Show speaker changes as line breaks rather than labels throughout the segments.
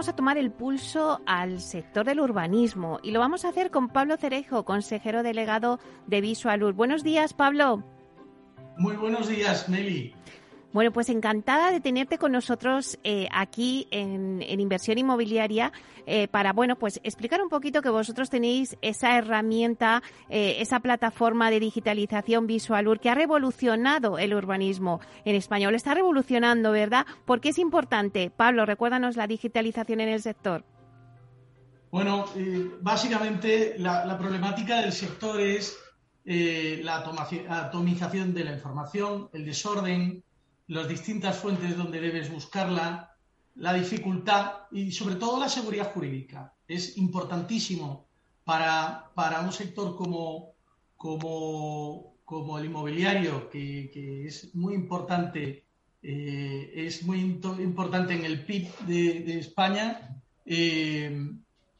Vamos a tomar el pulso al sector del urbanismo y lo vamos a hacer con Pablo Cerejo, consejero delegado de Visualur. Buenos días, Pablo.
Muy buenos días, Meli.
Bueno, pues encantada de tenerte con nosotros eh, aquí en, Inversión Inmobiliaria eh, para, bueno, pues explicar un poquito que vosotros tenéis esa herramienta, eh, esa plataforma de digitalización Visualur que ha revolucionado el urbanismo en español. Está revolucionando, ¿verdad? ¿Por qué es importante? Pablo, recuérdanos la digitalización en el sector.
Bueno, básicamente la, problemática del sector es la atomización de la información, el desorden, las distintas fuentes donde debes buscarla, la dificultad y sobre todo la seguridad jurídica. Es importantísimo para, un sector como, como, como el inmobiliario, que, es muy importante, eh, es muy importante en el PIB de, España. Eh,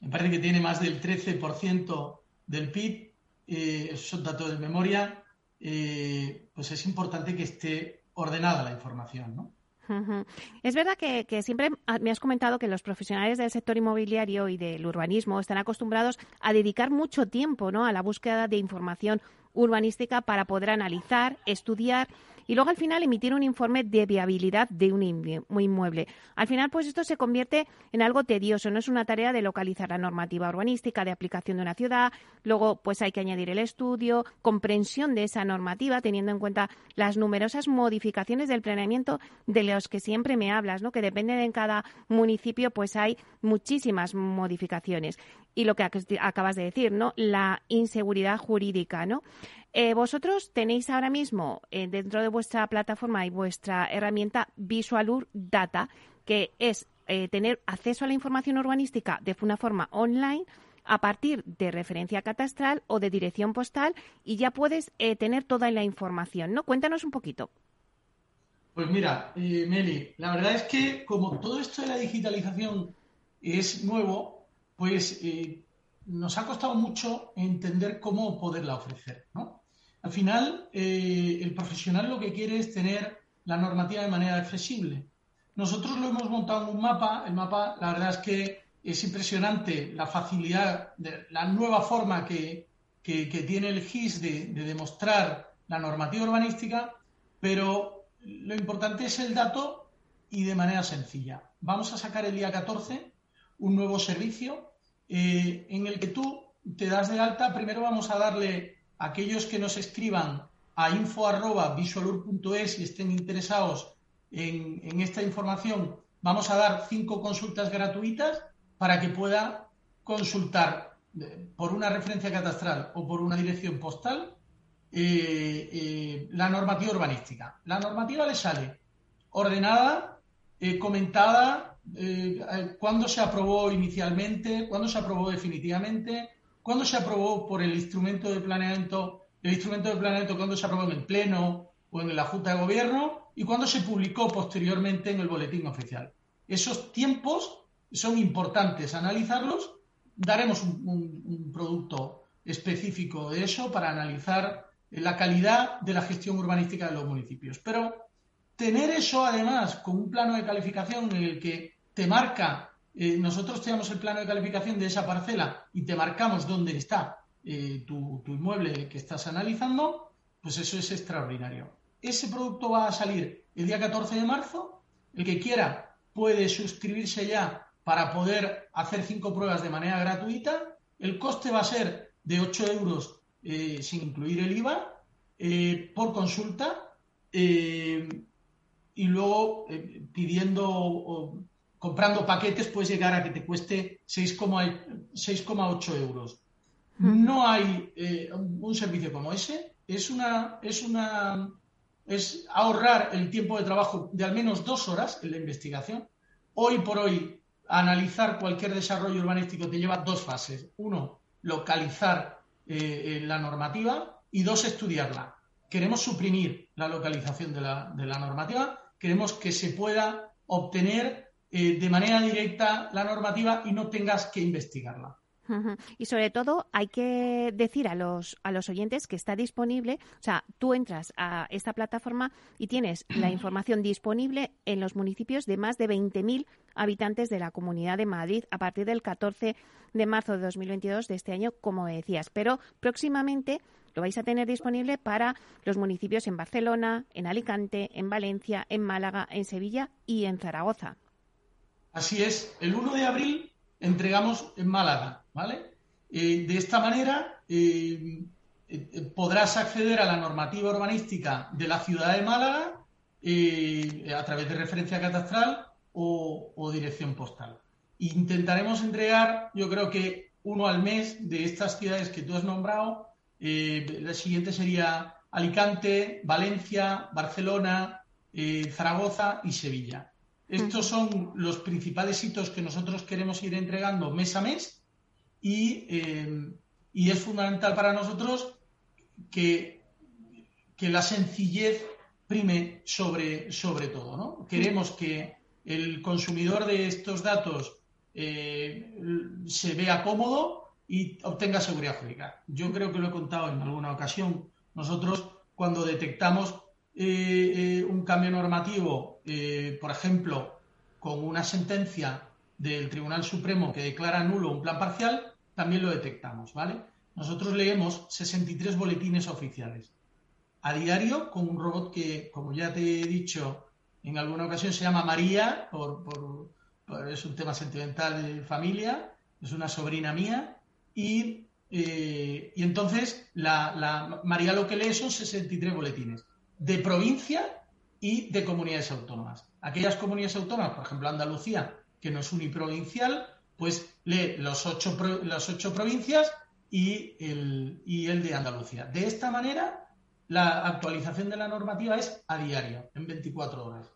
me parece que tiene más del 13% del PIB, eh, son datos de memoria, pues es importante que esté la información, ¿no?
Es verdad que, siempre me has comentado que los profesionales del sector inmobiliario y del urbanismo están acostumbrados a dedicar mucho tiempo ¿no? a la búsqueda de información urbanística para poder analizar, estudiar y luego al final emitir un informe de viabilidad de un inmueble. Al final, pues esto se convierte en algo tedioso, no es una tarea de localizar la normativa urbanística de aplicación de una ciudad, luego pues hay que añadir el estudio, comprensión de esa normativa, teniendo en cuenta las numerosas modificaciones del planeamiento de los que siempre me hablas, ¿no? que depende de en cada municipio, pues hay muchísimas modificaciones. Y lo que acabas de decir, ¿no? La inseguridad jurídica, ¿no? Eh, vosotros tenéis ahora mismo eh, dentro de vuestra plataforma y vuestra herramienta Visualur Data, que es eh, tener acceso a la información urbanística de una forma online a partir de referencia catastral o de dirección postal y ya puedes tener toda la información, ¿no? Cuéntanos un poquito.
Pues mira, Meli, la verdad es que como todo esto de la digitalización es nuevo, pues nos ha costado mucho entender cómo poderla ofrecer, ¿no? Al final, eh, el profesional lo que quiere es tener la normativa de manera accesible. Nosotros lo hemos montado en un mapa. El mapa, la verdad es que es impresionante la facilidad, de, la nueva forma que, tiene el GIS de, demostrar la normativa urbanística, pero lo importante es el dato y de manera sencilla. Vamos a sacar el día 14 un nuevo servicio eh, en el que tú te das de alta. Primero vamos a darle aquellos que nos escriban a info.visualur.es y estén interesados en, esta información, vamos a dar cinco consultas gratuitas para que pueda consultar eh, por una referencia catastral o por una dirección postal eh, eh, la normativa urbanística. La normativa le sale ordenada, comentada, cuándo se aprobó inicialmente, cuándo se aprobó definitivamente, ¿Cuándo se aprobó por el instrumento de planeamiento, el instrumento de planeamiento cuándo se aprobó en el Pleno o en la Junta de Gobierno y cuándo se publicó posteriormente en el boletín oficial? Esos tiempos son importantes analizarlos. Daremos un, producto específico de eso para analizar la calidad de la gestión urbanística de los municipios. Pero tener eso además con un plano de calificación en el que te marca eh, nosotros tenemos el plano de calificación de esa parcela y te marcamos dónde está eh, tu, inmueble que estás analizando, pues eso es extraordinario. Ese producto va a salir el día 14 de marzo. El que quiera puede suscribirse ya para poder hacer cinco pruebas de manera gratuita. El coste va a ser de 8 euros eh, sin incluir el IVA por consulta y luego pidiendo comprando paquetes puedes llegar a que te cueste 6,8 euros. No hay eh, un servicio como ese. Es una, es una, es ahorrar el tiempo de trabajo de al menos dos horas en la investigación. Hoy por hoy, analizar cualquier desarrollo urbanístico te lleva dos fases. Uno, localizar eh, la normativa y dos, estudiarla. Queremos suprimir la localización de la, de la normativa, queremos que se pueda obtener eh, de manera directa la normativa y no tengas que investigarla.
Y sobre todo hay que decir a los, a los oyentes que está disponible, o sea, tú entras a esta plataforma y tienes la información disponible en los municipios de más de 20.000 habitantes de la Comunidad de Madrid a partir del 14 de marzo de 2022 de este año, como decías. Pero próximamente lo vais a tener disponible para los municipios en Barcelona, en Alicante, en Valencia, en Málaga, en Sevilla y en Zaragoza.
Así es, el 1 de abril entregamos en Málaga, ¿vale? Eh, de esta manera eh, eh, podrás acceder a la normativa urbanística de la ciudad de Málaga a través de referencia catastral o, dirección postal. Intentaremos entregar, yo creo que uno al mes de estas ciudades que tú has nombrado. la siguiente sería Alicante, Valencia, Barcelona, Zaragoza y Sevilla. Estos son los principales hitos que nosotros queremos ir entregando mes a mes y, es fundamental para nosotros que, que la sencillez prime sobre, sobre todo. ¿no? Queremos que el consumidor de estos datos eh, se vea cómodo y obtenga seguridad jurídica. Yo creo que lo he contado en alguna ocasión. Nosotros, cuando detectamos eh, eh, un cambio normativo, eh, por ejemplo, con una sentencia del Tribunal Supremo que declara nulo un plan parcial, también lo detectamos, ¿vale? Nosotros leemos 63 boletines oficiales a diario con un robot que, como ya te he dicho, en alguna ocasión se llama María, es un tema sentimental de familia, es una sobrina mía, y, entonces la, la, María lo que lee son 63 boletines de provincia y de comunidades autónomas. Aquellas comunidades autónomas, por ejemplo Andalucía, que no es uniprovincial, pues lee los ocho, las ocho provincias y el, y el de Andalucía. De esta manera, la actualización de la normativa es a diario, en 24 horas.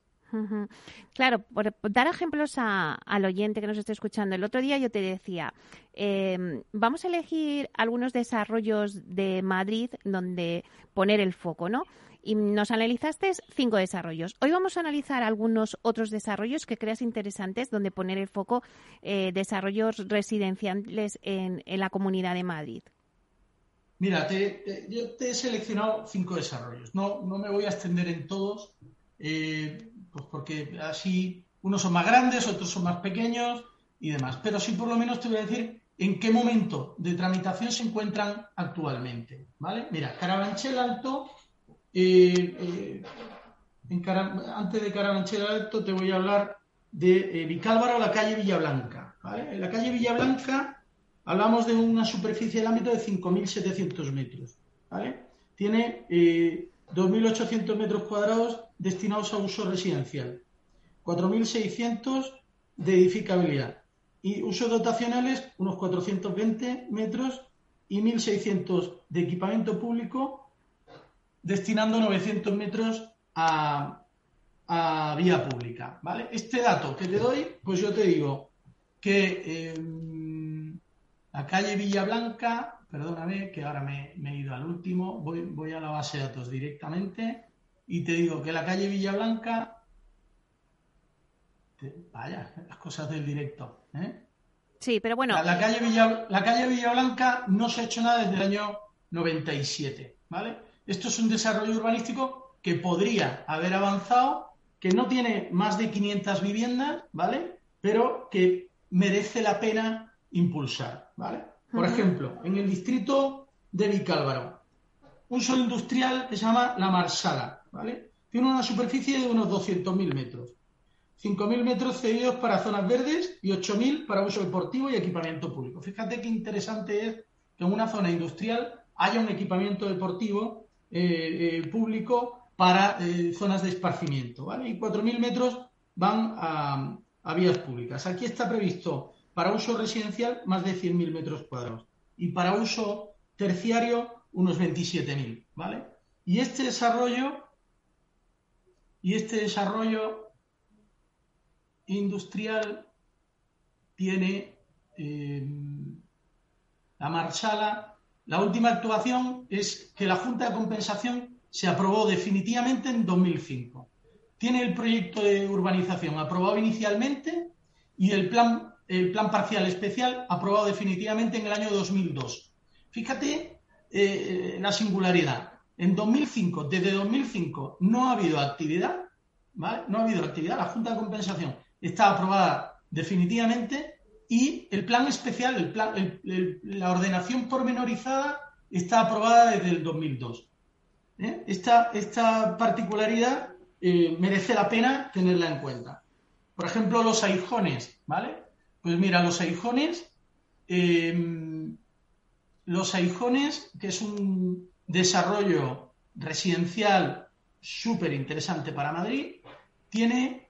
Claro, por dar ejemplos al oyente que nos esté escuchando, el otro día yo te decía, em, vamos a elegir algunos desarrollos de Madrid donde poner el foco, ¿no? Y nos analizaste cinco desarrollos. Hoy vamos a analizar algunos otros desarrollos que creas interesantes donde poner el foco eh, desarrollos residenciales en, la Comunidad de Madrid.
Mira, yo te he seleccionado cinco desarrollos. No, no me voy a extender en todos, eh, pues porque así unos son más grandes, otros son más pequeños y demás. Pero sí por lo menos te voy a decir en qué momento de tramitación se encuentran actualmente. ¿vale? Mira, Carabanchel Alto eh, antes de Carabanchel Alto te voy a hablar de eh, Vicálvaro, la calle Villablanca. En la calle Villablanca hablamos de una superficie del ámbito de 5.700 metros. Tiene 2.800 eh, metros cuadrados destinados a uso residencial, 4.600 de edificabilidad y usos dotacionales unos 420 metros y 1.600 de equipamiento público destinando 900 metros a, vía pública. ¿vale? Este dato que te doy, pues yo te digo que em, la calle Villa Blanca, perdóname que ahora me, he ido al último, voy, voy, a la base de datos directamente y te digo que la calle Villa Blanca, vaya, las cosas del directo. ¿eh?
Sí, pero bueno.
La, calle Villa, la calle Villablanca no se ha hecho nada desde el año 97, ¿vale? Esto es un desarrollo urbanístico que podría haber avanzado, que no tiene más de 500 viviendas, ¿vale? Pero que merece la pena impulsar, ¿vale? Por ejemplo, en el distrito de Vicálvaro, un suelo industrial que se llama La Marsala, ¿vale? Tiene una superficie de unos 200.000 metros. 5.000 metros cedidos para zonas verdes y 8.000 para uso deportivo y equipamiento público. Fíjate qué interesante es que en una zona industrial haya un equipamiento deportivo eh, eh, público para eh, zonas de esparcimiento, ¿vale? Y 4.000 metros van a, vías públicas. Aquí está previsto para uso residencial más de 100.000 metros cuadrados y para uso terciario unos 27.000, ¿vale? Y este desarrollo y este desarrollo industrial tiene la Marsala la última actuación es que la Junta de Compensación se aprobó definitivamente en 2005. Tiene el proyecto de urbanización aprobado inicialmente y el plan, el plan parcial especial aprobado definitivamente en el año 2002. Fíjate eh, la singularidad. En 2005, desde 2005, no ha habido actividad, ¿vale? No ha habido actividad. La Junta de Compensación está aprobada definitivamente y el plan especial, la ordenación pormenorizada está aprobada desde el 2002. ¿eh? Esta, esta, particularidad eh, merece la pena tenerla en cuenta. Por ejemplo, los aijones, ¿vale? Pues mira, los aijones, em, los aijones, que es un desarrollo residencial súper interesante para Madrid, tiene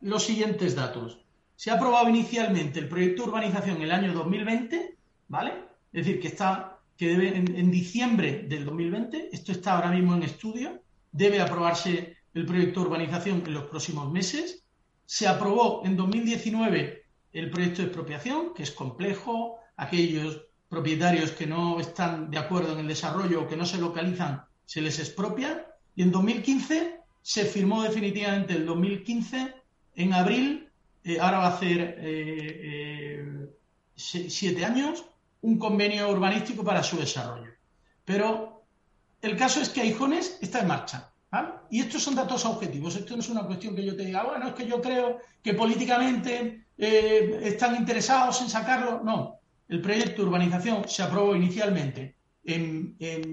los siguientes datos. Se ha aprobado inicialmente el proyecto de urbanización en el año 2020, ¿vale? Es decir, que está que debe en, diciembre del 2020, esto está ahora mismo en estudio, debe aprobarse el proyecto de urbanización en los próximos meses. Se aprobó en 2019 el proyecto de expropiación, que es complejo, aquellos propietarios que no están de acuerdo en el desarrollo o que no se localizan se les expropia. Y en 2015 se firmó definitivamente el 2015, en abril, eh, ahora va a hacer eh, eh, siete años, un convenio urbanístico para su desarrollo. Pero el caso es que Aijones está en marcha. Y estos son datos objetivos. Esto no es una cuestión que yo te diga, bueno, es que yo creo que políticamente están interesados en sacarlo. No. El proyecto de urbanización se aprobó inicialmente y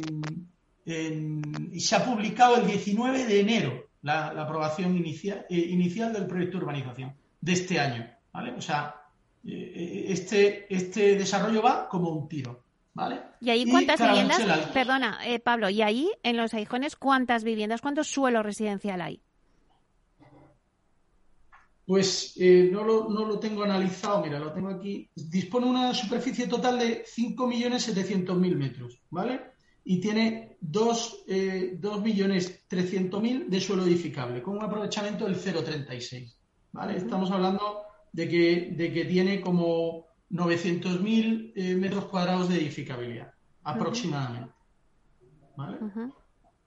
se ha publicado el 19 de enero la, aprobación inicial del proyecto de urbanización de este año. ¿vale? O sea, eh, este, este desarrollo va como un tiro. ¿vale?
¿Y ahí cuántas viviendas? Perdona, eh, Pablo, ¿y ahí en los Aijones cuántas viviendas, cuántos suelo residencial hay?
Pues eh, no, lo, no, lo, tengo analizado, mira, lo tengo aquí. Dispone una superficie total de 5.700.000 metros, ¿vale? Y tiene 2.300.000 de suelo edificable, con un aprovechamiento del 0,36. Estamos hablando de que, de que tiene como 900.000 eh, metros cuadrados de edificabilidad, aproximadamente.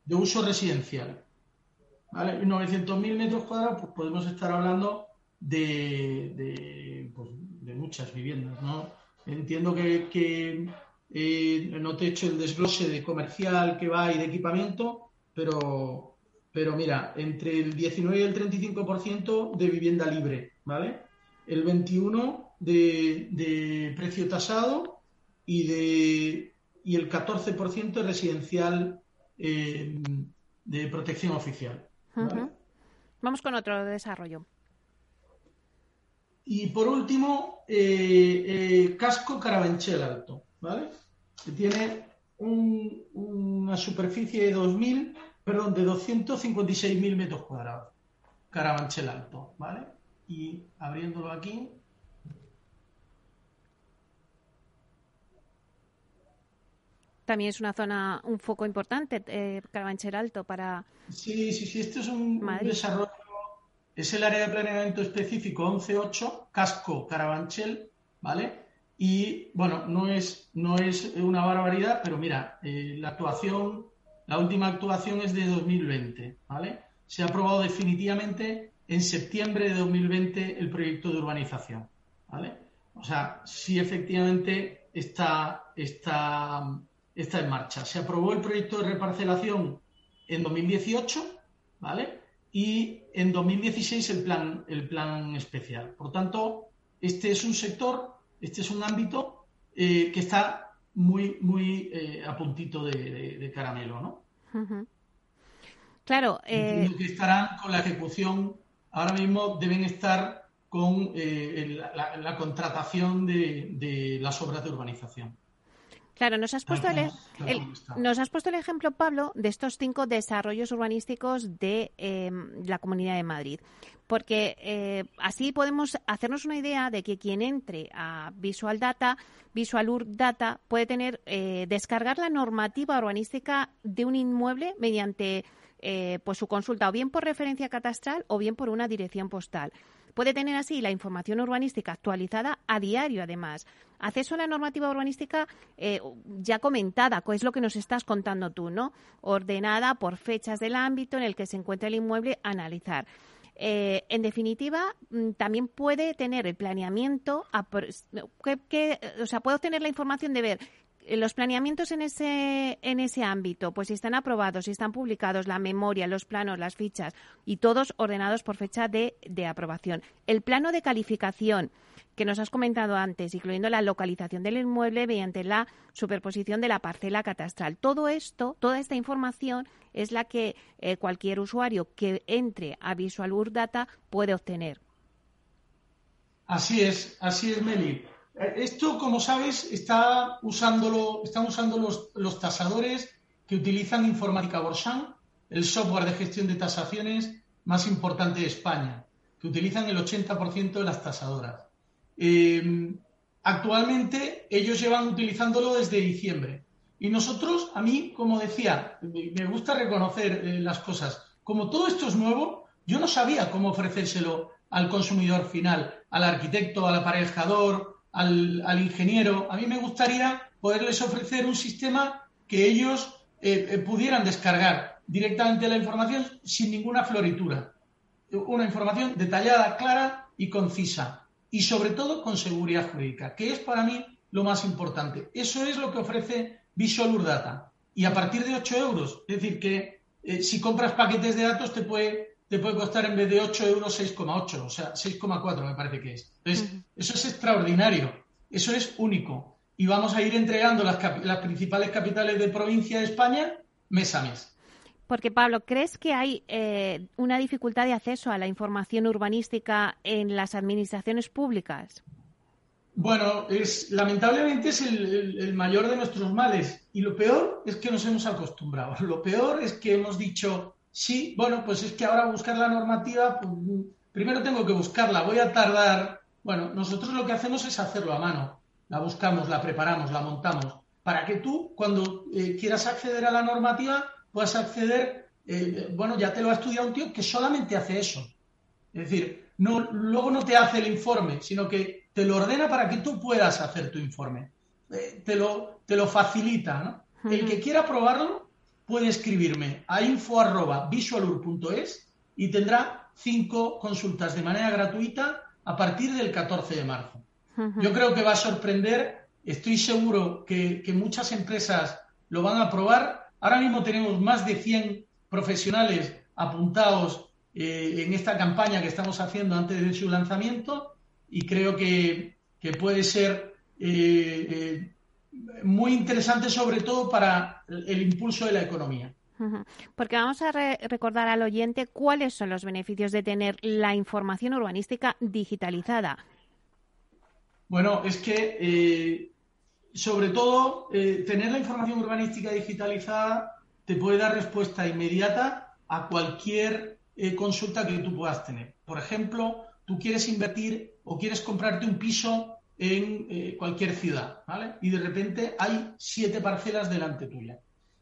De uso residencial. ¿Vale? 900.000 metros cuadrados, pues podemos estar hablando de, de, pues, muchas viviendas, ¿no? Entiendo que, eh, no te he hecho el desglose de comercial que va y de equipamiento, pero pero mira, entre el 19 y el 35% de vivienda libre, ¿vale? El 21% de, precio tasado y, de, y el 14% residencial eh, de protección oficial.
Vamos con otro desarrollo.
Y por último, eh, eh, casco Carabanchel Alto, ¿vale? Que tiene una superficie de 2.000 perdón, de 256.000 metros cuadrados. Carabanchel Alto, ¿vale? Y abriéndolo aquí.
También es una zona, un foco importante, eh, Carabanchel Alto, para.
Sí, sí, sí, este es un, desarrollo. Es el área de planeamiento específico 11.8, casco Carabanchel, ¿vale? Y bueno, no es, no es una barbaridad, pero mira, eh, la actuación la última actuación es de 2020, ¿vale? Se ha aprobado definitivamente en septiembre de 2020 el proyecto de urbanización, ¿vale? O sea, sí efectivamente está, está, está en marcha. Se aprobó el proyecto de reparcelación en 2018, ¿vale? Y en 2016 el plan, el plan especial. Por tanto, este es un sector, este es un ámbito eh, que está muy, muy eh, a puntito de, caramelo, ¿no?
Claro.
Eh... que estarán con la ejecución, ahora mismo deben estar con eh, la, contratación de, las obras de urbanización.
Claro, nos has, puesto el, nos has puesto el ejemplo, Pablo, de estos cinco desarrollos urbanísticos de em, la Comunidad de Madrid porque eh, así podemos hacernos una idea de que quien entre a Visual Data, Visual Ur Data, puede tener eh, descargar la normativa urbanística de un inmueble mediante eh, pues su consulta o bien por referencia catastral o bien por una dirección postal. Puede tener así la información urbanística actualizada a diario, además. Acceso a la normativa urbanística eh, ya comentada, es lo que nos estás contando tú, ¿no? Ordenada por fechas del ámbito en el que se encuentra el inmueble, analizar. Eh, en definitiva, mm, también puede tener el planeamiento, o sea, puede obtener la información de ver los planeamientos en ese, en ese ámbito, pues si están aprobados, si están publicados, la memoria, los planos, las fichas y todos ordenados por fecha de, de aprobación. El plano de calificación que nos has comentado antes, incluyendo la localización del inmueble mediante la superposición de la parcela catastral. Todo esto, toda esta información es la que eh, cualquier usuario que entre a Visual Data puede obtener.
Así es, así es, Meli. Eh, esto, como sabes, está usándolo, están usando los, los tasadores que utilizan Informática Borsan, el software de gestión de tasaciones más importante de España, que utilizan el 80% de las tasadoras. Eh, actualmente ellos llevan utilizándolo desde diciembre. Y nosotros, a mí, como decía, me gusta reconocer eh, las cosas. Como todo esto es nuevo, yo no sabía cómo ofrecérselo al consumidor final, al arquitecto, al aparejador, al, ingeniero. A mí me gustaría poderles ofrecer un sistema que ellos eh, eh, pudieran descargar directamente la información sin ninguna floritura. Una información detallada, clara y concisa. Y sobre todo con seguridad jurídica, que es para mí lo más importante. Eso es lo que ofrece Visual Data. Y a partir de 8 euros. Es decir, que eh, si compras paquetes de datos te puede te puede costar en vez de 8 euros 6,8, o sea, 6,4 me parece que es. Entonces, eso es extraordinario, eso es único. Y vamos a ir entregando las, principales capitales de provincia de España mes a mes.
Porque, Pablo, ¿crees que hay eh, una dificultad de acceso a la información urbanística en las administraciones públicas?
Bueno, es, lamentablemente es el, el, mayor de nuestros males. Y lo peor es que nos hemos acostumbrado. Lo peor es que hemos dicho, Sí, bueno, pues es que ahora buscar la normativa, pues, primero tengo que buscarla, voy a tardar. Bueno, nosotros lo que hacemos es hacerlo a mano. La buscamos, la preparamos, la montamos, para que tú, cuando eh, quieras acceder a la normativa, puedas acceder, eh, bueno, ya te lo ha estudiado un tío que solamente hace eso. Es decir, no, luego no te hace el informe, sino que te lo ordena para que tú puedas hacer tu informe. Eh, te, lo, te lo facilita, ¿no? El que quiera probarlo, puede escribirme a info.visualur.es y tendrá cinco consultas de manera gratuita a partir del 14 de marzo. Yo creo que va a sorprender, estoy seguro que, muchas empresas lo van a probar. Ahora mismo tenemos más de 100 profesionales apuntados eh, en esta campaña que estamos haciendo antes de su lanzamiento y creo que, puede ser eh, eh, muy interesante sobre todo para el impulso de la economía.
Porque vamos a recordar al oyente cuáles son los beneficios de tener la información urbanística digitalizada.
Bueno, es que eh, sobre todo eh, tener la información urbanística digitalizada te puede dar respuesta inmediata a cualquier eh, consulta que tú puedas tener. Por ejemplo, tú quieres invertir o quieres comprarte un piso en eh, cualquier ciudad, ¿vale? Y de repente hay siete parcelas delante tuya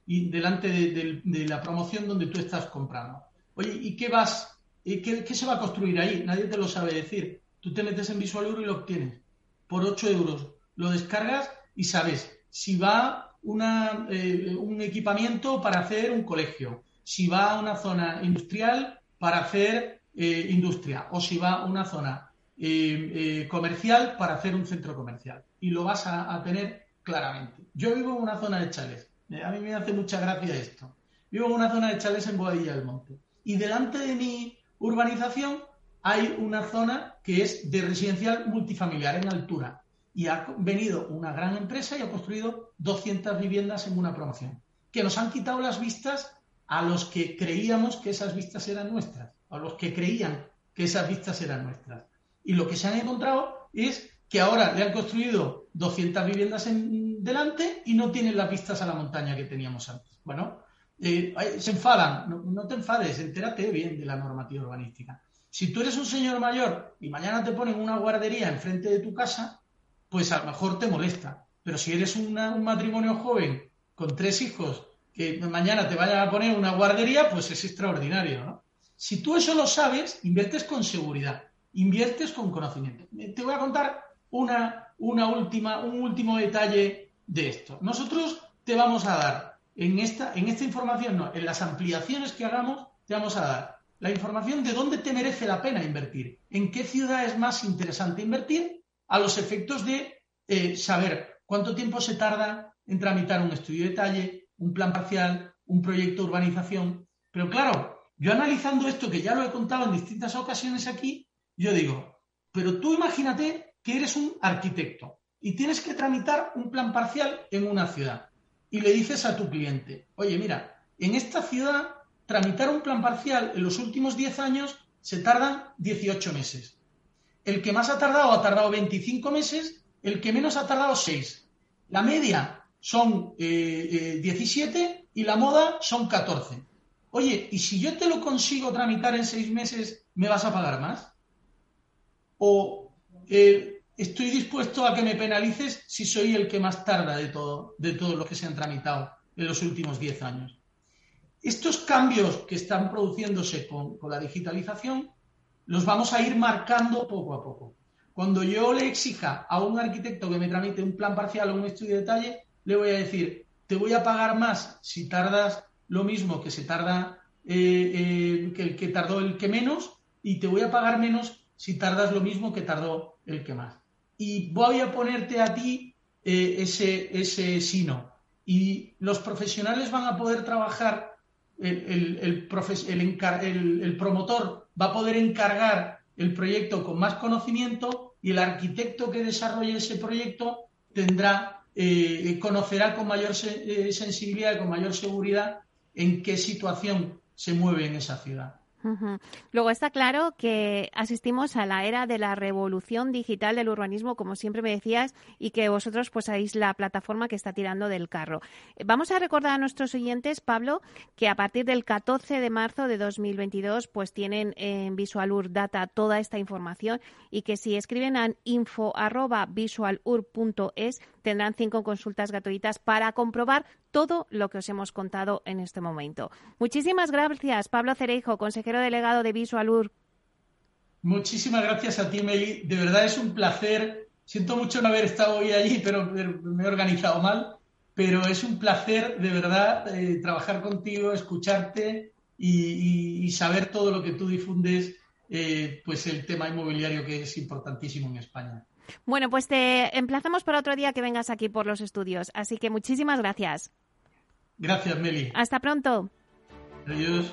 y delante de, la promoción donde tú estás comprando. Oye, ¿y qué vas? ¿Y qué, se va a construir ahí? Nadie te lo sabe decir. Tú te metes en Visual Euro y lo obtienes por 8 euros. Lo descargas y sabes si va eh, un equipamiento para hacer un colegio, si va a una zona industrial para hacer eh, industria o si va a una zona eh, eh, comercial para hacer un centro comercial. Y lo vas a, tener claramente. Yo vivo en una zona de chales. Eh, a mí me hace mucha gracia esto. Vivo en una zona de chales en Boadilla del Monte. Y delante de mi urbanización hay una zona que es de residencial multifamiliar en altura. Y ha venido una gran empresa y ha construido 200 viviendas en una promoción. Que nos han quitado las vistas a los que creíamos que esas vistas eran nuestras. A los que creían que esas vistas eran nuestras. Y lo que se han encontrado es que ahora le han construido 200 viviendas en delante y no tienen las vistas a la montaña que teníamos antes. Bueno, eh, se enfadan. No, te enfades, entérate bien de la normativa urbanística. Si tú eres un señor mayor y mañana te ponen una guardería enfrente de tu casa, pues a lo mejor te molesta. Pero si eres un matrimonio joven con tres hijos que mañana te vayan a poner una guardería, pues es extraordinario, ¿no? Si tú eso lo sabes, inviertes con seguridad inviertes con conocimiento. Te voy a contar una, una última, un último detalle de esto. Nosotros te vamos a dar en esta, en esta información, no, en las ampliaciones que hagamos, te vamos a dar la información de dónde te merece la pena invertir, en qué ciudad es más interesante invertir, a los efectos de eh, saber cuánto tiempo se tarda en tramitar un estudio de detalle, un plan parcial, un proyecto de urbanización. Pero claro, yo analizando esto, que ya lo he contado en distintas ocasiones aquí, yo digo, pero tú imagínate que eres un arquitecto y tienes que tramitar un plan parcial en una ciudad y le dices a tu cliente, oye, mira, en esta ciudad tramitar un plan parcial en los últimos 10 años se tardan 18 meses. El que más ha tardado ha tardado 25 meses, el que menos ha tardado 6. La media son 17 eh, eh, y la moda son 14. Oye, ¿y si yo te lo consigo tramitar en 6 meses, me vas a pagar más? ¿O eh, estoy dispuesto a que me penalices si soy el que más tarda de todo, de lo que se han tramitado en los últimos 10 años? Estos cambios que están produciéndose con, con la digitalización los vamos a ir marcando poco a poco. Cuando yo le exija a un arquitecto que me tramite un plan parcial o un estudio de detalle, le voy a decir, te voy a pagar más si tardas lo mismo que se tarda eh, eh, que el que tardó el que menos y te voy a pagar menos si tardas lo mismo que tardó el que más. Y voy a ponerte a ti eh, ese, ese sino. Y los profesionales van a poder trabajar, el, el promotor va a poder encargar el proyecto con más conocimiento y el arquitecto que desarrolle ese proyecto tendrá, eh, conocerá con mayor eh, sensibilidad y con mayor seguridad en qué situación se mueve en esa ciudad.
Luego está claro que asistimos a la era de la revolución digital del urbanismo, como siempre me decías, y que vosotros pues sois la plataforma que está tirando del carro. Vamos a recordar a nuestros oyentes, Pablo, que a partir del 14 de marzo de 2022 pues tienen en Visualur Data toda esta información y que si escriben a info@visualur.es tendrán cinco consultas gratuitas para comprobar todo lo que os hemos contado en este momento. Muchísimas gracias, Pablo Cereijo, consejero delegado de Visualur.
Muchísimas gracias a ti, Meli. De verdad es un placer. Siento mucho no haber estado hoy allí, pero me he organizado mal. Pero es un placer, de verdad, eh, trabajar contigo, escucharte y, saber todo lo que tú difundes, eh, pues el tema inmobiliario que es importantísimo en España.
Bueno, pues te emplazamos para otro día que vengas aquí por los estudios. Así que muchísimas gracias.
Gracias, Meli.
Hasta pronto.
Adiós.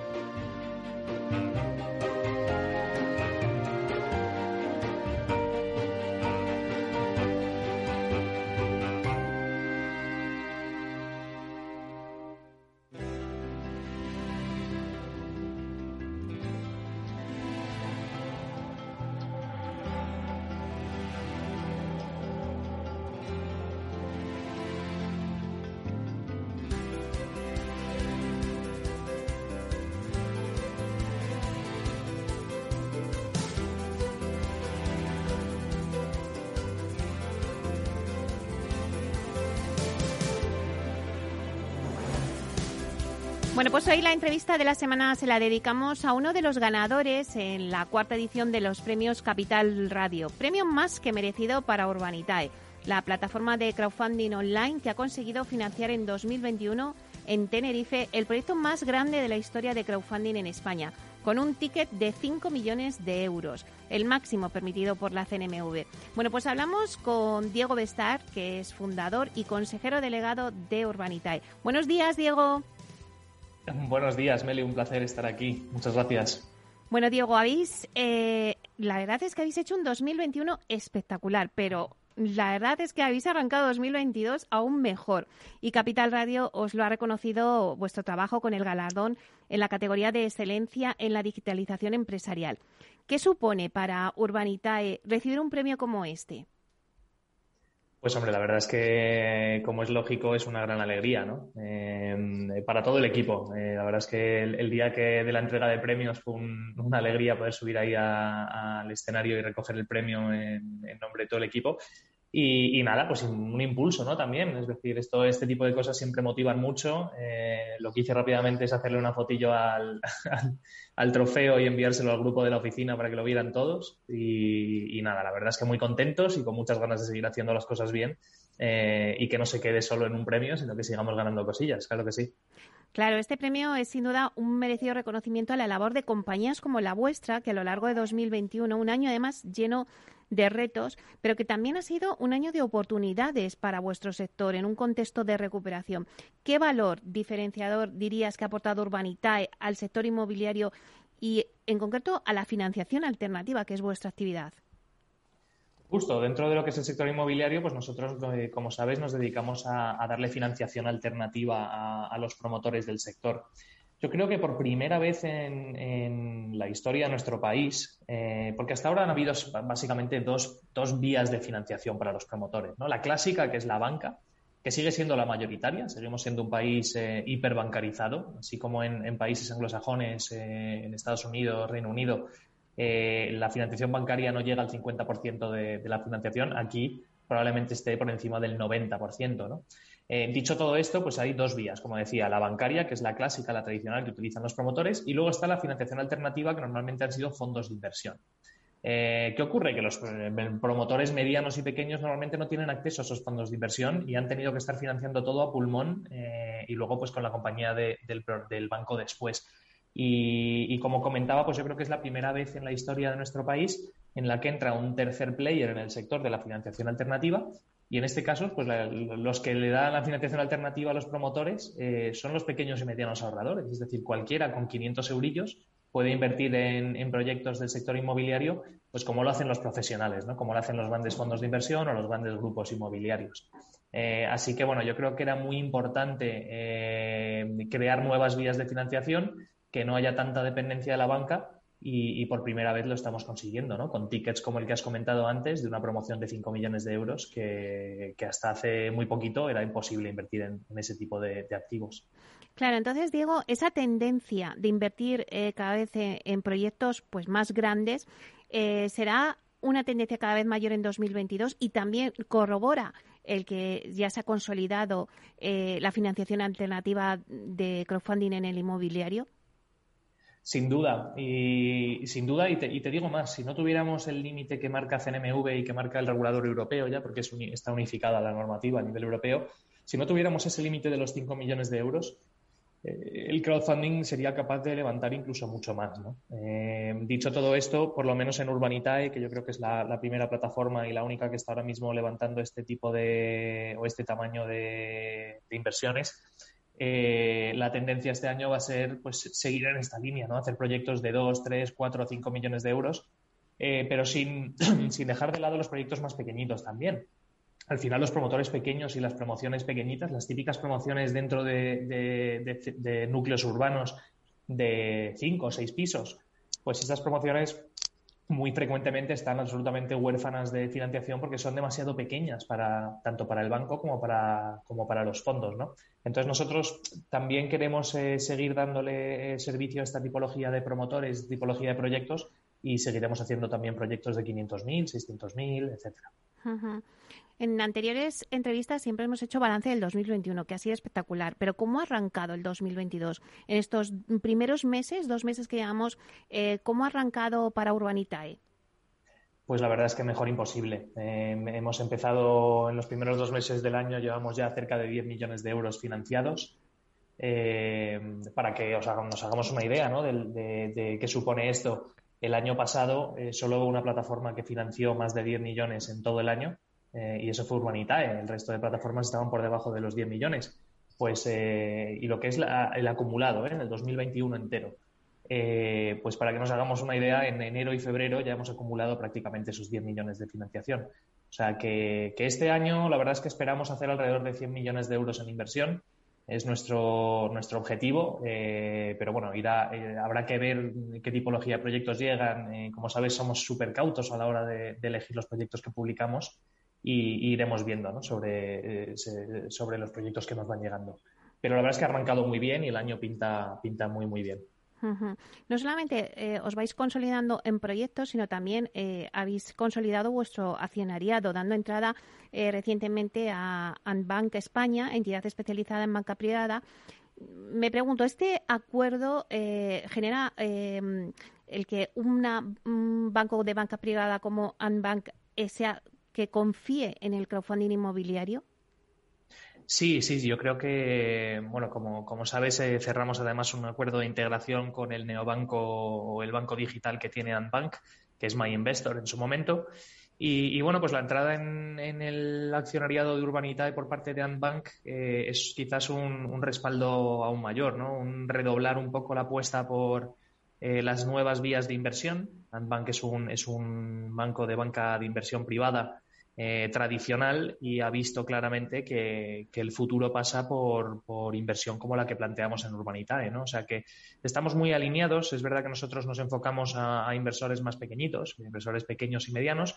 Bueno, pues hoy la entrevista de la semana se la dedicamos a uno de los ganadores en la cuarta edición de los premios Capital Radio. Premio más que merecido para Urbanitae, la plataforma de crowdfunding online que ha conseguido financiar en 2021 en Tenerife el proyecto más grande de la historia de crowdfunding en España, con un ticket de 5 millones de euros, el máximo permitido por la CNMV. Bueno, pues hablamos con Diego Bestar, que es fundador y consejero delegado de Urbanitae. Buenos días, Diego.
Buenos días, Meli, un placer estar aquí. Muchas gracias.
Bueno, Diego, habéis, eh, la verdad es que habéis hecho un 2021 espectacular, pero la verdad es que habéis arrancado 2022 aún mejor. Y Capital Radio os lo ha reconocido vuestro trabajo con el galardón en la categoría de excelencia en la digitalización empresarial. ¿Qué supone para Urbanitae recibir un premio como este?
Pues hombre, la verdad es que, como es lógico, es una gran alegría, ¿no? Eh, para todo el equipo. Eh, la verdad es que el, día que de la entrega de premios fue una alegría poder subir ahí al escenario y recoger el premio en, en, nombre de todo el equipo. Y, nada, pues un impulso, ¿no? También, es decir, esto, este tipo de cosas siempre motivan mucho. Eh, lo que hice rápidamente es hacerle una fotillo al, al, trofeo y enviárselo al grupo de la oficina para que lo vieran todos. Y, nada, la verdad es que muy contentos y con muchas ganas de seguir haciendo las cosas bien eh, y que no se quede solo en un premio, sino que sigamos ganando cosillas, claro que sí.
Claro, este premio es sin duda un merecido reconocimiento a la labor de compañías como la vuestra, que a lo largo de 2021, un año además lleno de retos, pero que también ha sido un año de oportunidades para vuestro sector en un contexto de recuperación. ¿Qué valor diferenciador dirías que ha aportado Urbanitae al sector inmobiliario y, en concreto, a la financiación alternativa, que es vuestra actividad?
Justo, dentro de lo que es el sector inmobiliario, pues nosotros, eh, como sabéis, nos dedicamos a, darle financiación alternativa a, los promotores del sector. Yo creo que por primera vez en, la historia de nuestro país, eh, porque hasta ahora han habido básicamente dos, vías de financiación para los promotores. ¿no? La clásica, que es la banca, que sigue siendo la mayoritaria, seguimos siendo un país eh, hiperbancarizado, así como en, países anglosajones, eh, en Estados Unidos, Reino Unido, la financiación bancaria no llega al 50% de, de la financiación, aquí probablemente esté por encima del 90%. ¿no? Eh, dicho todo esto, pues hay dos vías, como decía, la bancaria, que es la clásica, la tradicional que utilizan los promotores, y luego está la financiación alternativa, que normalmente han sido fondos de inversión. Eh, ¿Qué ocurre? Que los eh, promotores medianos y pequeños normalmente no tienen acceso a esos fondos de inversión y han tenido que estar financiando todo a pulmón y luego pues con la compañía del, banco después. Y, y, como comentaba, pues yo creo que es la primera vez en la historia de nuestro país en la que entra un tercer player en el sector de la financiación alternativa y en este caso, pues los que le dan la financiación alternativa a los promotores eh, son los pequeños y medianos ahorradores. Es decir, cualquiera con 500 eurillos puede invertir en, proyectos del sector inmobiliario, pues como lo hacen los profesionales, ¿no? como lo hacen los grandes fondos de inversión o los grandes grupos inmobiliarios. Eh, así que, bueno, yo creo que era muy importante eh, crear nuevas vías de financiación, que no haya tanta dependencia de la banca y, por primera vez lo estamos consiguiendo, ¿no? Con tickets como el que has comentado antes, de una promoción de 5 millones de euros que, hasta hace muy poquito era imposible invertir en, ese tipo de, activos.
Claro, entonces, Diego, esa tendencia de invertir eh, cada vez en, proyectos pues más grandes eh, será una tendencia cada vez mayor en 2022 y también corrobora el que ya se ha consolidado eh, la financiación alternativa de crowdfunding en el inmobiliario.
Sin duda, y sin duda, y te, digo más, si no tuviéramos el límite que marca CNMV y que marca el regulador europeo ya, porque está unificada la normativa a nivel europeo, si no tuviéramos ese límite de los 5 millones de euros, eh, el crowdfunding sería capaz de levantar incluso mucho más. ¿no? Eh, dicho todo esto, por lo menos en Urbanitae, que yo creo que es la, primera plataforma y la única que está ahora mismo levantando este tipo de o este tamaño de, inversiones, eh, la tendencia este año va a ser pues seguir en esta línea, ¿no? hacer proyectos de 2, 3, 4 o 5 millones de euros, pero sin, sin dejar de lado los proyectos más pequeñitos también al final los promotores pequeños y las promociones pequeñitas, las típicas promociones dentro de, núcleos urbanos de cinco o seis pisos, pues estas promociones muy frecuentemente están absolutamente huérfanas de financiación porque son demasiado pequeñas para tanto para el banco como para como para los fondos, ¿no? Entonces nosotros también queremos eh, seguir dándole eh, servicio a esta tipología de promotores, tipología de proyectos y seguiremos haciendo también proyectos de 500.000, 600.000, etcétera.
En anteriores entrevistas siempre hemos hecho balance del 2021, que ha sido espectacular. Pero ¿cómo ha arrancado el 2022? En estos primeros meses, dos meses que llevamos, eh, ¿cómo ha arrancado para Urbanitae?
Pues la verdad es que mejor imposible. Eh, hemos empezado en los primeros dos meses del año, llevamos ya cerca de 10 millones de euros financiados. Eh, para que os nos hagamos una idea de, qué supone esto. El año pasado, solo una plataforma que financió más de 10 millones en todo el año eh, y eso fue Urbanitae, el resto de plataformas estaban por debajo de los 10 millones. Pues, eh, y lo que es el acumulado ¿eh? en el 2021 entero. pues para que nos hagamos una idea, en enero y febrero ya hemos acumulado prácticamente esos 10 millones de financiación. O sea que, este año la verdad es que esperamos hacer alrededor de 100 millones de euros en inversión. Es nuestro, nuestro objetivo, pero bueno, irá, habrá que ver qué tipología de proyectos llegan. como sabes, somos súper cautos a la hora de elegir los proyectos que publicamos y, iremos viendo sobre, eh, sobre los proyectos que nos van llegando. Pero la verdad es que ha arrancado muy bien y el año pinta, pinta muy, muy bien.
No solamente eh, os vais consolidando en proyectos, sino también eh, habéis consolidado vuestro accionariado, dando entrada recientemente a Bank España, entidad especializada en banca privada. Me pregunto, ¿este acuerdo genera el que un banco de banca privada como Anbank sea que confíe en el crowdfunding inmobiliario?
Sí, sí, yo creo que, bueno, como, como sabes, eh, cerramos además un acuerdo de integración con el neobanco o el banco digital que tiene Antbank, que es My Investor en su momento. Y, bueno, pues la entrada en, el accionariado de Urbanitae por parte de Antbank eh, es quizás un, respaldo aún mayor, ¿no? Un redoblar un poco la apuesta por eh, las nuevas vías de inversión. Antbank es un, es un banco de banca de inversión privada eh, tradicional y ha visto claramente que, el futuro pasa por, inversión como la que planteamos en Urbanitae, ¿no? O sea que estamos muy alineados. Es verdad que nosotros nos enfocamos a inversores más pequeñitos, inversores pequeños y medianos,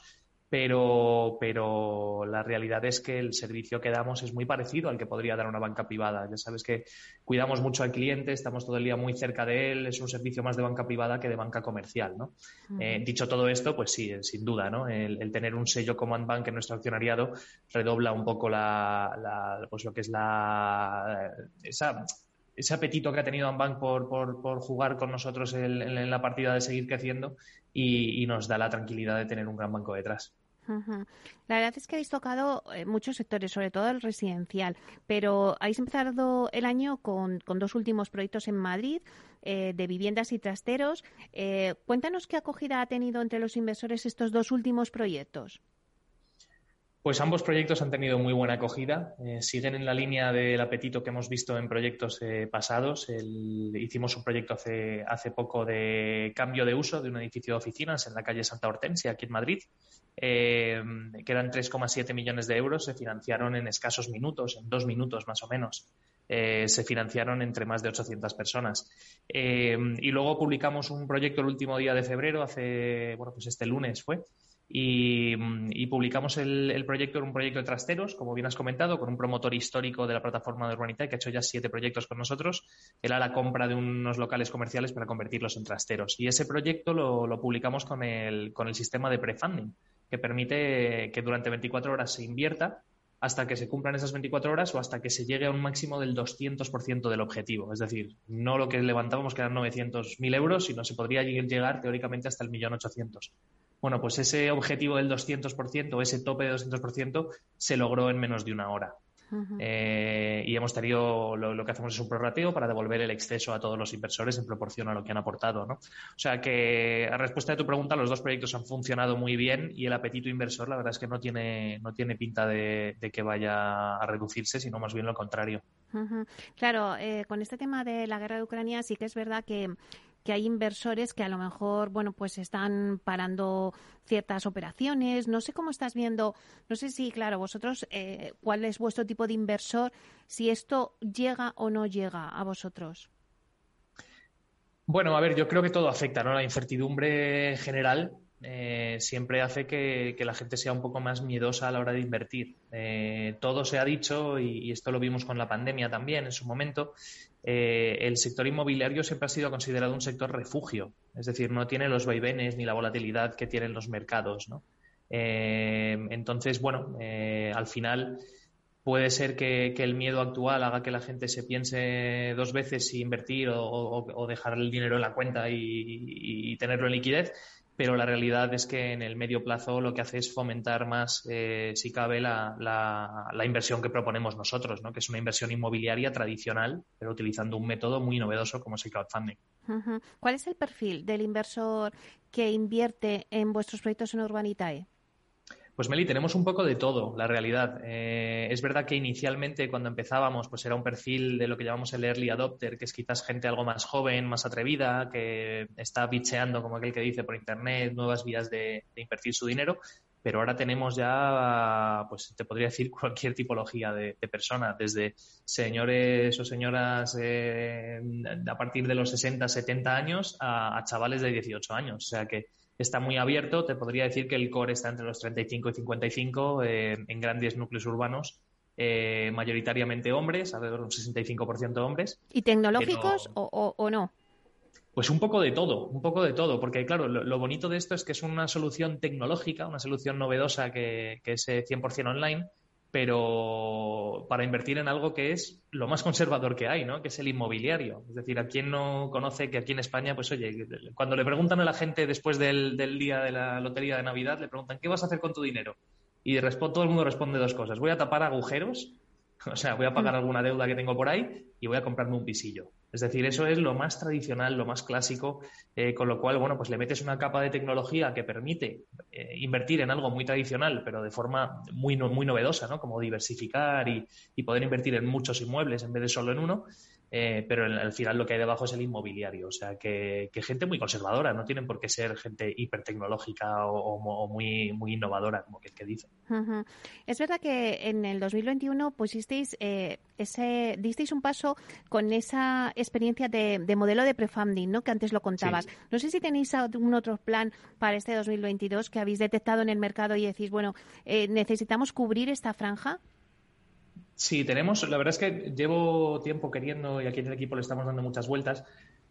pero, pero la realidad es que el servicio que damos es muy parecido al que podría dar una banca privada. Ya sabes que cuidamos mucho al cliente, estamos todo el día muy cerca de él, es un servicio más de banca privada que de banca comercial. ¿no? Eh, dicho todo esto, pues sí, sin duda, ¿no? el, tener un sello como Bank en nuestro accionariado redobla un poco la, pues lo que es la esa ese apetito que ha tenido Anbank por, por, jugar con nosotros en, la partida de seguir creciendo y, nos da la tranquilidad de tener un gran banco detrás.
La verdad es que habéis tocado eh, muchos sectores, sobre todo el residencial, pero habéis empezado el año con, dos últimos proyectos en Madrid eh, de viviendas y trasteros. Eh, cuéntanos qué acogida ha tenido entre los inversores estos dos últimos proyectos.
Pues ambos proyectos han tenido muy buena acogida. Eh, siguen en la línea del apetito que hemos visto en proyectos eh, pasados. hicimos un proyecto hace, hace poco de cambio de uso de un edificio de oficinas en la calle Santa Hortensia, aquí en Madrid, eh, que eran 3,7 millones de euros. Se financiaron en escasos minutos, en dos minutos más o menos. se financiaron entre más de 800 personas. y luego publicamos un proyecto el último día de febrero, hace, bueno, pues este lunes fue, y, publicamos el, proyecto en un proyecto de trasteros, como bien has comentado, con un promotor histórico de la plataforma de Urbanita que ha hecho ya siete proyectos con nosotros. Él la compra de unos locales comerciales para convertirlos en trasteros. Y ese proyecto lo, publicamos con el, con el sistema de prefunding, que permite que durante 24 horas se invierta hasta que se cumplan esas 24 horas o hasta que se llegue a un máximo del 200% del objetivo. Es decir, no lo que levantábamos que eran 900.000 euros, sino se podría llegar teóricamente hasta el 1.800.000. Bueno, pues ese objetivo del 200% o ese tope de 200% se logró en menos de una hora. Eh, y hemos tenido lo, que hacemos es un prorrateo para devolver el exceso a todos los inversores en proporción a lo que han aportado. ¿no? O sea que, a respuesta de tu pregunta, los dos proyectos han funcionado muy bien y el apetito inversor, la verdad es que no tiene, no tiene pinta de, que vaya a reducirse, sino más bien lo contrario.
Claro, eh, con este tema de la guerra de Ucrania sí que es verdad que que hay inversores que a lo mejor, bueno, pues están parando ciertas operaciones. No sé cómo estás viendo, no sé si, claro, vosotros, eh, cuál es vuestro tipo de inversor, si esto llega o no llega a vosotros.
Bueno, a ver, yo creo que todo afecta, ¿no? La incertidumbre general eh, siempre hace que, la gente sea un poco más miedosa a la hora de invertir. Eh, todo se ha dicho, y, esto lo vimos con la pandemia también en su momento, eh, el sector inmobiliario siempre ha sido considerado un sector refugio, es decir, no tiene los vaivenes ni la volatilidad que tienen los mercados. entonces, bueno, al final puede ser que, el miedo actual haga que la gente se piense dos veces si invertir o, dejar el dinero en la cuenta y tenerlo en liquidez pero la realidad es que en el medio plazo lo que hace es fomentar más, eh, si cabe, la, la, inversión que proponemos nosotros, ¿no? que es una inversión inmobiliaria tradicional, pero utilizando un método muy novedoso como es el crowdfunding.
¿Cuál es el perfil del inversor que invierte en vuestros proyectos en Urbanitae?
Pues Meli, tenemos un poco de todo, la realidad. Eh, es verdad que inicialmente cuando empezábamos pues era un perfil de lo que llamamos el early adopter, que es quizás gente algo más joven, más atrevida, que está bicheando, como aquel que dice, por internet, nuevas vías de, invertir su dinero. Pero ahora tenemos ya, pues te podría decir cualquier tipología de, persona, desde señores o señoras eh, a partir de los 60, 70 años a, a chavales de 18 años. O sea que está muy abierto. Te podría decir que el core está entre los 35 y 55 eh, en grandes núcleos urbanos, eh, mayoritariamente hombres, alrededor de un 65% hombres.
¿Y tecnológicos o, no?
Pues un poco de todo, un poco de todo, porque claro, lo, bonito de esto es que es una solución tecnológica, una solución novedosa que, que es 100% online, pero para invertir en algo que es lo más conservador que hay, ¿no? Que es el inmobiliario. Es decir, a quien no conoce que aquí en España, pues oye, cuando le preguntan a la gente después del, día de la lotería de Navidad, le preguntan, ¿qué vas a hacer con tu dinero? Y todo el mundo responde dos cosas. Voy a tapar agujeros, o sea, voy a pagar mm. alguna deuda que tengo por ahí y voy a comprarme un pisillo. Es decir, eso es lo más tradicional, lo más clásico, eh, con lo cual, bueno, pues le metes una capa de tecnología que permite eh, invertir en algo muy tradicional, pero de forma muy, muy novedosa, ¿no? Como diversificar y, y poder invertir en muchos inmuebles en vez de solo en uno. Eh, pero al final lo que hay debajo es el inmobiliario. O sea, que, gente muy conservadora, no tienen por qué ser gente hipertecnológica o, muy, muy innovadora, como que el que dice.
Es verdad que en el 2021 pusisteis eh, ese, disteis un paso con esa experiencia de, modelo de prefunding, ¿no? Que antes lo contabas. No sé si tenéis algún otro plan para este 2022 que habéis detectado en el mercado y decís, bueno, eh, necesitamos cubrir esta franja.
Sí, tenemos, la verdad es que llevo tiempo queriendo, y aquí en el equipo le estamos dando muchas vueltas,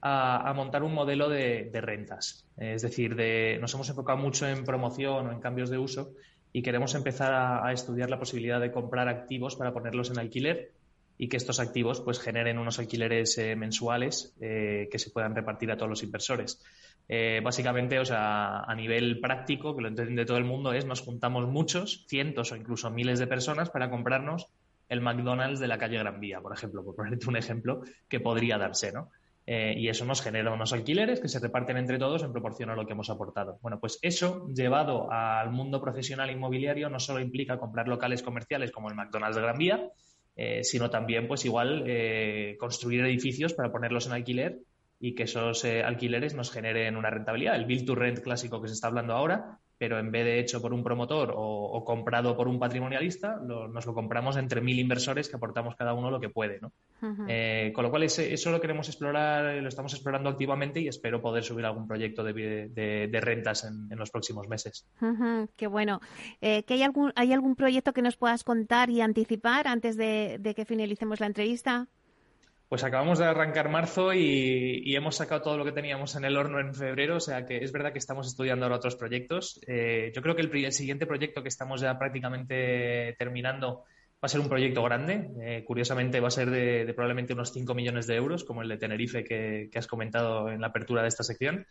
a, montar un modelo de, rentas. Es decir, de, nos hemos enfocado mucho en promoción o en cambios de uso y queremos empezar a, estudiar la posibilidad de comprar activos para ponerlos en alquiler y que estos activos pues generen unos alquileres eh, mensuales eh, que se puedan repartir a todos los inversores. Eh, básicamente, o sea, a nivel práctico, que lo entiende todo el mundo, es nos juntamos muchos, cientos o incluso miles de personas para comprarnos el McDonald's de la calle Gran Vía, por ejemplo, por ponerte un ejemplo que podría darse, ¿no? Eh, y eso nos genera unos alquileres que se reparten entre todos en proporción a lo que hemos aportado. Bueno, pues eso llevado al mundo profesional inmobiliario no solo implica comprar locales comerciales como el McDonald's de Gran Vía, eh, sino también, pues igual, eh, construir edificios para ponerlos en alquiler y que esos alquileres nos generen una rentabilidad. El build to rent clásico que se está hablando ahora pero en vez de hecho por un promotor o, comprado por un patrimonialista, nos lo compramos entre mil inversores que aportamos cada uno lo que puede. ¿no? Eh, con lo cual, eso lo queremos explorar, lo estamos explorando activamente y espero poder subir algún proyecto de, rentas en, los próximos meses.
qué bueno. Eh, ¿que hay, algún, ¿Hay algún proyecto que nos puedas contar y anticipar antes de que finalicemos la entrevista?
Pues acabamos de arrancar marzo y, hemos sacado todo lo que teníamos en el horno en febrero, o sea que es verdad que estamos estudiando ahora otros proyectos. Eh, yo creo que el, siguiente proyecto que estamos ya prácticamente terminando Va a ser un proyecto grande, eh, curiosamente va a ser de, probablemente unos 5 millones de euros, como el de Tenerife que, has comentado en la apertura de esta sección.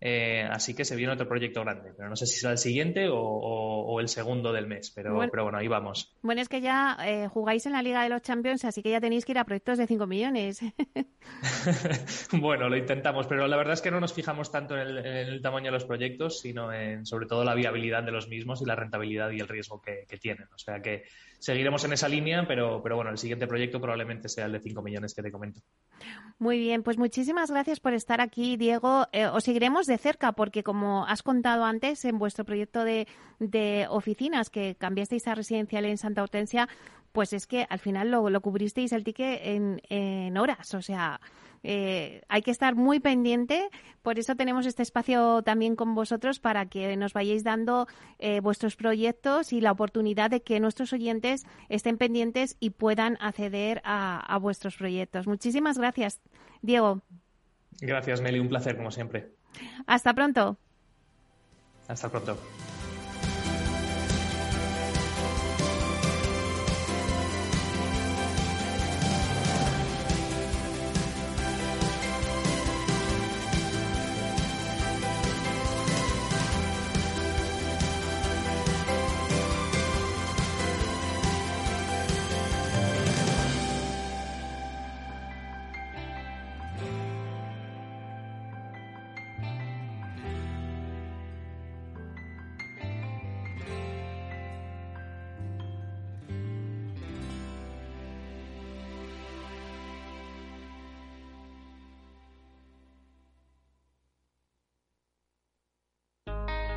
Eh, así que se viene otro proyecto grande, pero no sé si será el siguiente o, el segundo del mes, pero bueno, pero bueno ahí vamos.
Bueno, es que ya eh, jugáis en la Liga de los Champions, así que ya tenéis que ir a proyectos de 5 millones.
bueno, lo intentamos, pero la verdad es que no nos fijamos tanto en el, tamaño de los proyectos, sino en sobre todo la viabilidad de los mismos y la rentabilidad y el riesgo que, que tienen. O sea que seguiremos en esa línea, pero, pero bueno, el siguiente proyecto probablemente sea el de 5 millones que te comento.
Muy bien, pues muchísimas gracias por estar aquí, Diego. Eh, os seguiremos de cerca porque, como has contado antes, en vuestro proyecto de, de oficinas que cambiasteis a residencial en Santa Hortensia, pues es que al final lo, lo cubristeis el ticket en, en horas. O sea, eh, hay que estar muy pendiente. Por eso tenemos este espacio también con vosotros para que nos vayáis dando eh, vuestros proyectos y la oportunidad de que nuestros oyentes estén pendientes y puedan acceder a, a vuestros proyectos. Muchísimas gracias, Diego.
Gracias, Meli. Un placer, como siempre.
Hasta pronto.
Hasta pronto.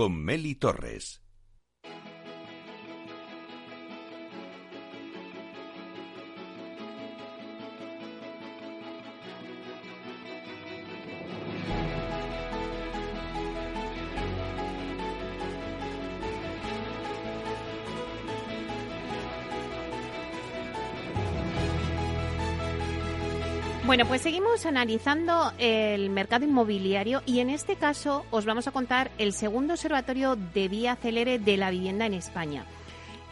con Meli Torres.
Bueno, pues seguimos analizando el mercado inmobiliario y en este caso os vamos a contar el segundo observatorio de vía celere de la vivienda en España.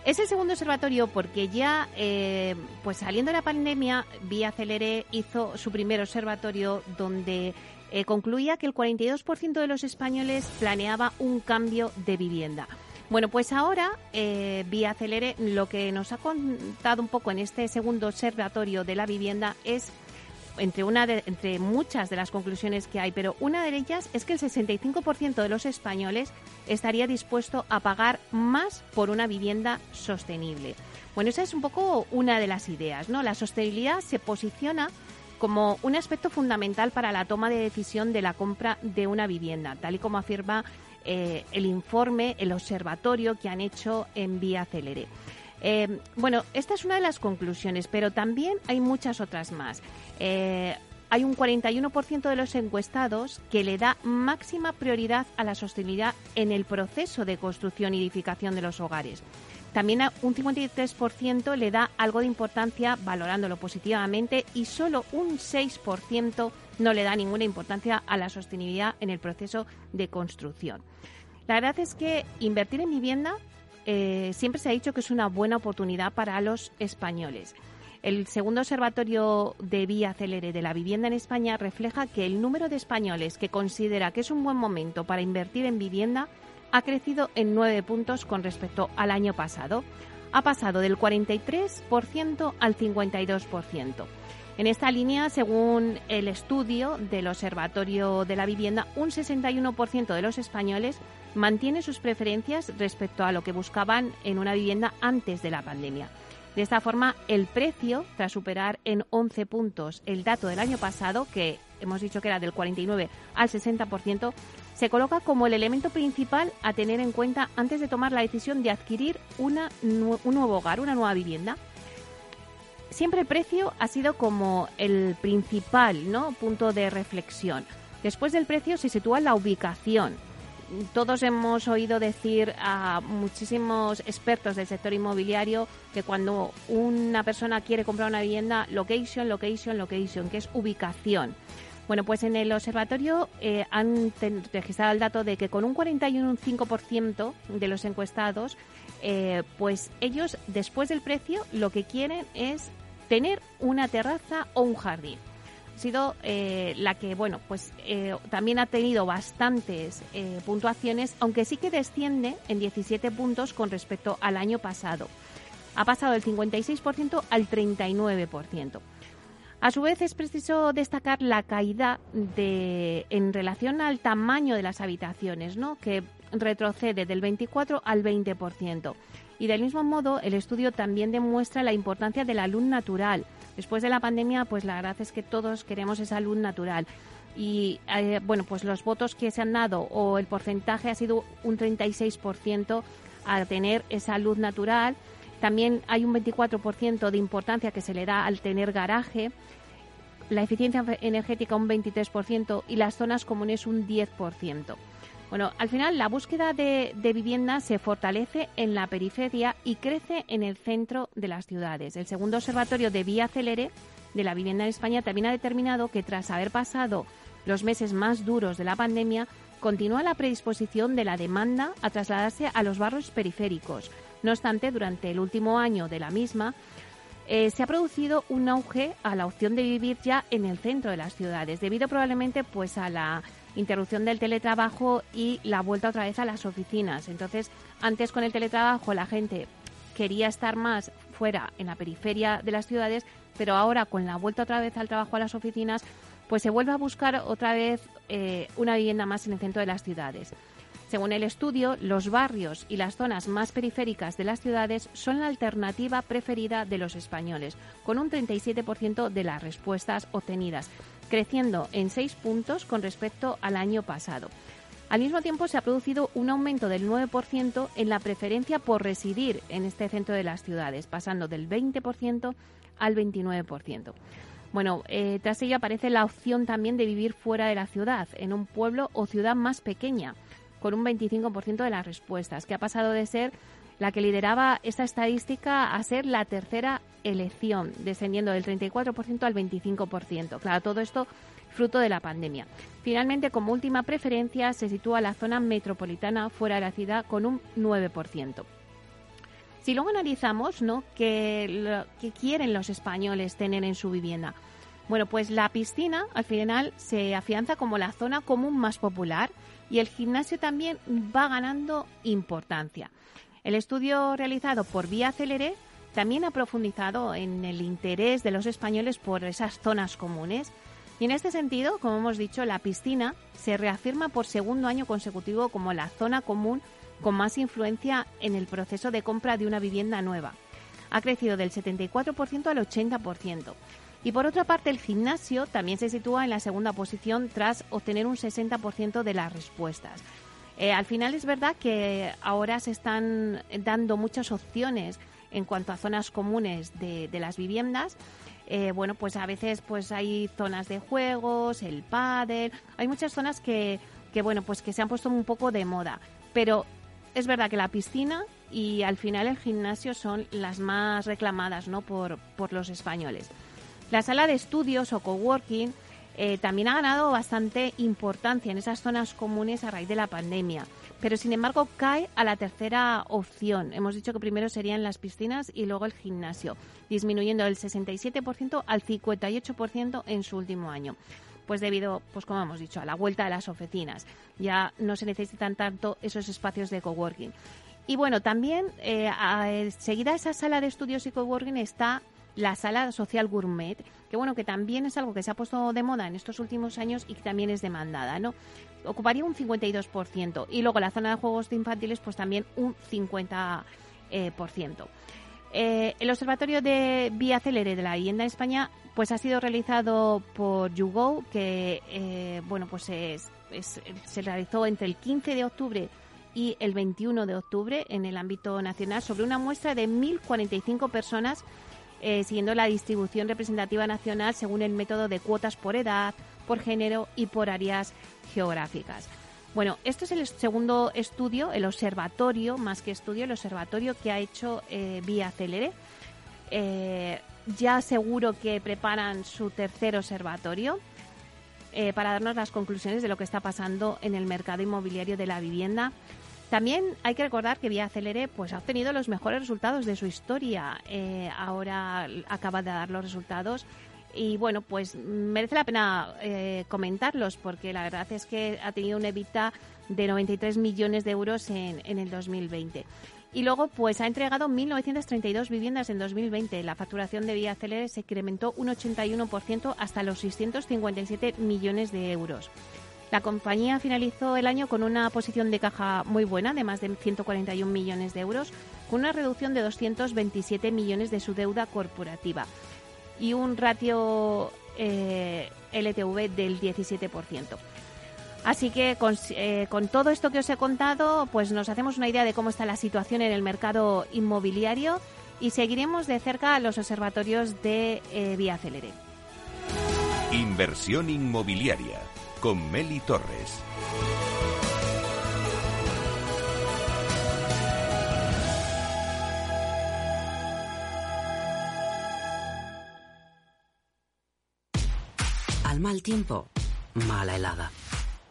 Es el segundo observatorio porque ya, eh, pues saliendo de la pandemia, Vía Celere hizo su primer observatorio donde eh, concluía que el 42% de los españoles planeaba un cambio de vivienda. Bueno, pues ahora eh, Vía Celere lo que nos ha contado un poco en este segundo observatorio de la vivienda es entre, una entre muchas de las conclusiones que hay, pero una de ellas es que el 65% de los españoles estaría dispuesto a pagar más por una vivienda sostenible. Bueno, esa es un poco una de las ideas, ¿no? La sostenibilidad se posiciona como un aspecto fundamental para la toma de decisión de la compra de una vivienda, tal y como afirma eh, el informe, el observatorio que han hecho en Vía Celere. Eh, bueno, esta es una de las conclusiones, pero también hay muchas otras más. Eh, hay un 41% de los encuestados que le da máxima prioridad a la sostenibilidad en el proceso de construcción y edificación de los hogares. También un 53% le da algo de importancia valorándolo positivamente y solo un 6% no le da ninguna importancia a la sostenibilidad en el proceso de construcción. La verdad es que invertir en vivienda eh, siempre se ha dicho que es una buena oportunidad para los españoles. El segundo observatorio de Vía Celere de la vivienda en España refleja que el número de españoles que considera que es un buen momento para invertir en vivienda ha crecido en nueve puntos con respecto al año pasado. Ha pasado del 43% al 52%. En esta línea, según el estudio del Observatorio de la Vivienda, un 61% de los españoles mantiene sus preferencias respecto a lo que buscaban en una vivienda antes de la pandemia. De esta forma, el precio, tras superar en 11 puntos el dato del año pasado, que hemos dicho que era del 49 al 60%, se coloca como el elemento principal a tener en cuenta antes de tomar la decisión de adquirir un nuevo hogar, una nueva vivienda. Siempre el precio ha sido como el principal ¿no? punto de reflexión. Después del precio se sitúa la ubicación, todos hemos oído decir a muchísimos expertos del sector inmobiliario que cuando una persona quiere comprar una vivienda, location, location, location, que es ubicación. Bueno, pues en el observatorio eh, han registrado el dato de que con un 41,5% de los encuestados, eh, pues ellos después del precio lo que quieren es tener una terraza o un jardín sido eh, la que, bueno, pues eh, también ha tenido bastantes eh, puntuaciones, aunque sí que desciende en 17 puntos con respecto al año pasado. Ha pasado del 56% al 39%. A su vez, es preciso destacar la caída de, en relación al tamaño de las habitaciones, ¿no? que retrocede del 24 al 20%. Y del mismo modo, el estudio también demuestra la importancia de la luz natural, Después de la pandemia, pues la verdad es que todos queremos esa luz natural. Y eh, bueno, pues los votos que se han dado o el porcentaje ha sido un 36% a tener esa luz natural. También hay un 24% de importancia que se le da al tener garaje, la eficiencia energética un 23% y las zonas comunes un 10%. Bueno, al final la búsqueda de, vivienda se fortalece en la periferia y crece en el centro de las ciudades. El segundo observatorio de Vía Celere de la vivienda en España también ha determinado que tras haber pasado los meses más duros de la pandemia, continúa la predisposición de la demanda a trasladarse a los barrios periféricos. No obstante, durante el último año de la misma, eh, se ha producido un auge a la opción de vivir ya en el centro de las ciudades, debido probablemente pues a la interrupción del teletrabajo y la vuelta otra vez a las oficinas. Entonces, antes con el teletrabajo la gente quería estar más fuera, en la periferia de las ciudades, pero ahora con la vuelta otra vez al trabajo a las oficinas, pues se vuelve a buscar otra vez eh, una vivienda más en el centro de las ciudades. Según el estudio, los barrios y las zonas más periféricas de las ciudades son la alternativa preferida de los españoles, con un 37% de las respuestas obtenidas, creciendo en seis puntos con respecto al año pasado. Al mismo tiempo, se ha producido un aumento del 9% en la preferencia por residir en este centro de las ciudades, pasando del 20% al 29%. Bueno, eh, tras ello aparece la opción también de vivir fuera de la ciudad, en un pueblo o ciudad más pequeña, con un 25% de las respuestas, que ha pasado de ser la que lideraba esta estadística a ser la tercera elección, descendiendo del 34% al 25%. Claro, todo esto fruto de la pandemia. Finalmente, como última preferencia, se sitúa la zona metropolitana fuera de la ciudad con un 9%. Si luego analizamos ¿no? qué, qué quieren los españoles tener en su vivienda, bueno, pues la piscina al final se afianza como la zona común más popular y el gimnasio también va ganando importancia. El estudio realizado por Vía Celere también ha profundizado en el interés de los españoles por esas zonas comunes. Y en este sentido, como hemos dicho, la piscina se reafirma por segundo año consecutivo como la zona común con más influencia en el proceso de compra de una vivienda nueva. Ha crecido del 74% al 80%. Y por otra parte, el gimnasio también se sitúa en la segunda posición tras obtener un 60% de las respuestas. Eh, al final es verdad que ahora se están dando muchas opciones en cuanto a zonas comunes de, las viviendas. Eh, bueno, pues a veces pues hay zonas de juegos, el pádel, hay muchas zonas que, que, bueno, pues que se han puesto un poco de moda. Pero es verdad que la piscina y al final el gimnasio son las más reclamadas ¿no? por, por los españoles. La sala de estudios o coworking eh, también ha ganado bastante importancia en esas zonas comunes a raíz de la pandemia, pero sin embargo cae a la tercera opción. Hemos dicho que primero serían las piscinas y luego el gimnasio, disminuyendo del 67% al 58% en su último año pues debido, pues como hemos dicho, a la vuelta de las oficinas. Ya no se necesitan tanto esos espacios de coworking. Y bueno, también eh, seguida esa sala de estudios y coworking está la sala social gourmet, que bueno, que también es algo que se ha puesto de moda en estos últimos años y que también es demandada, ¿no? Ocuparía un 52%. Y luego la zona de juegos de infantiles, pues también un 50%. Eh, eh, el Observatorio de Vía Célere de la Vivienda en España pues ha sido realizado por YouGo, que eh, bueno pues se realizó entre el 15 de octubre y el 21 de octubre en el ámbito nacional sobre una muestra de 1.045 personas eh, siguiendo la distribución representativa nacional según el método de cuotas por edad, por género y por áreas geográficas. Bueno, esto es el segundo estudio, el observatorio, más que estudio, el observatorio que ha hecho eh, Vía Celere. Eh, ya seguro que preparan su tercer observatorio para darnos las conclusiones de lo que está pasando en el mercado inmobiliario de la vivienda también hay que recordar que Vía Celere pues, ha obtenido los mejores resultados de su historia. Eh, ahora acaba de dar los resultados y bueno, pues merece la pena eh, comentarlos porque la verdad es que ha tenido un EBITDA de 93 millones de euros en, en el 2020. Y luego, pues ha entregado 1.932 viviendas en 2020. La facturación de Vía Celere se incrementó un 81% hasta los 657 millones de euros. La compañía finalizó el año con una posición de caja muy buena, de más de 141 millones de euros, con una reducción de 227 millones de su deuda corporativa y un ratio eh, LTV del 17%. Así que eh, con, todo esto que os he contado, pues nos hacemos una idea de cómo está la situación en el mercado inmobiliario y seguiremos de cerca los observatorios de eh, Vía Celere.
Inversión inmobiliaria con Meli Torres.
Al mal tiempo, mala helada.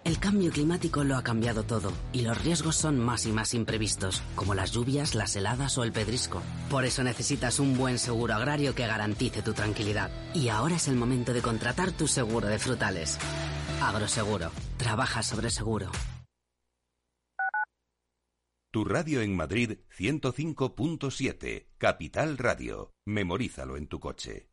El cambio climático lo ha cambiado todo y los riesgos son más y más imprevistos, como las lluvias, las heladas o el pedrisco. Por eso necesitas un buen seguro agrario que garantice tu tranquilidad. Y ahora es el momento de contratar tu seguro de frutales. Agroseguro. Trabaja sobre seguro.
Tu radio en Madrid 105.7. Capital Radio. Memorízalo en tu coche.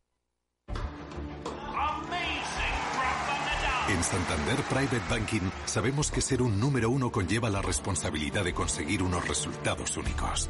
En Santander Private Banking sabemos que ser un número uno conlleva la responsabilidad de conseguir unos resultados únicos.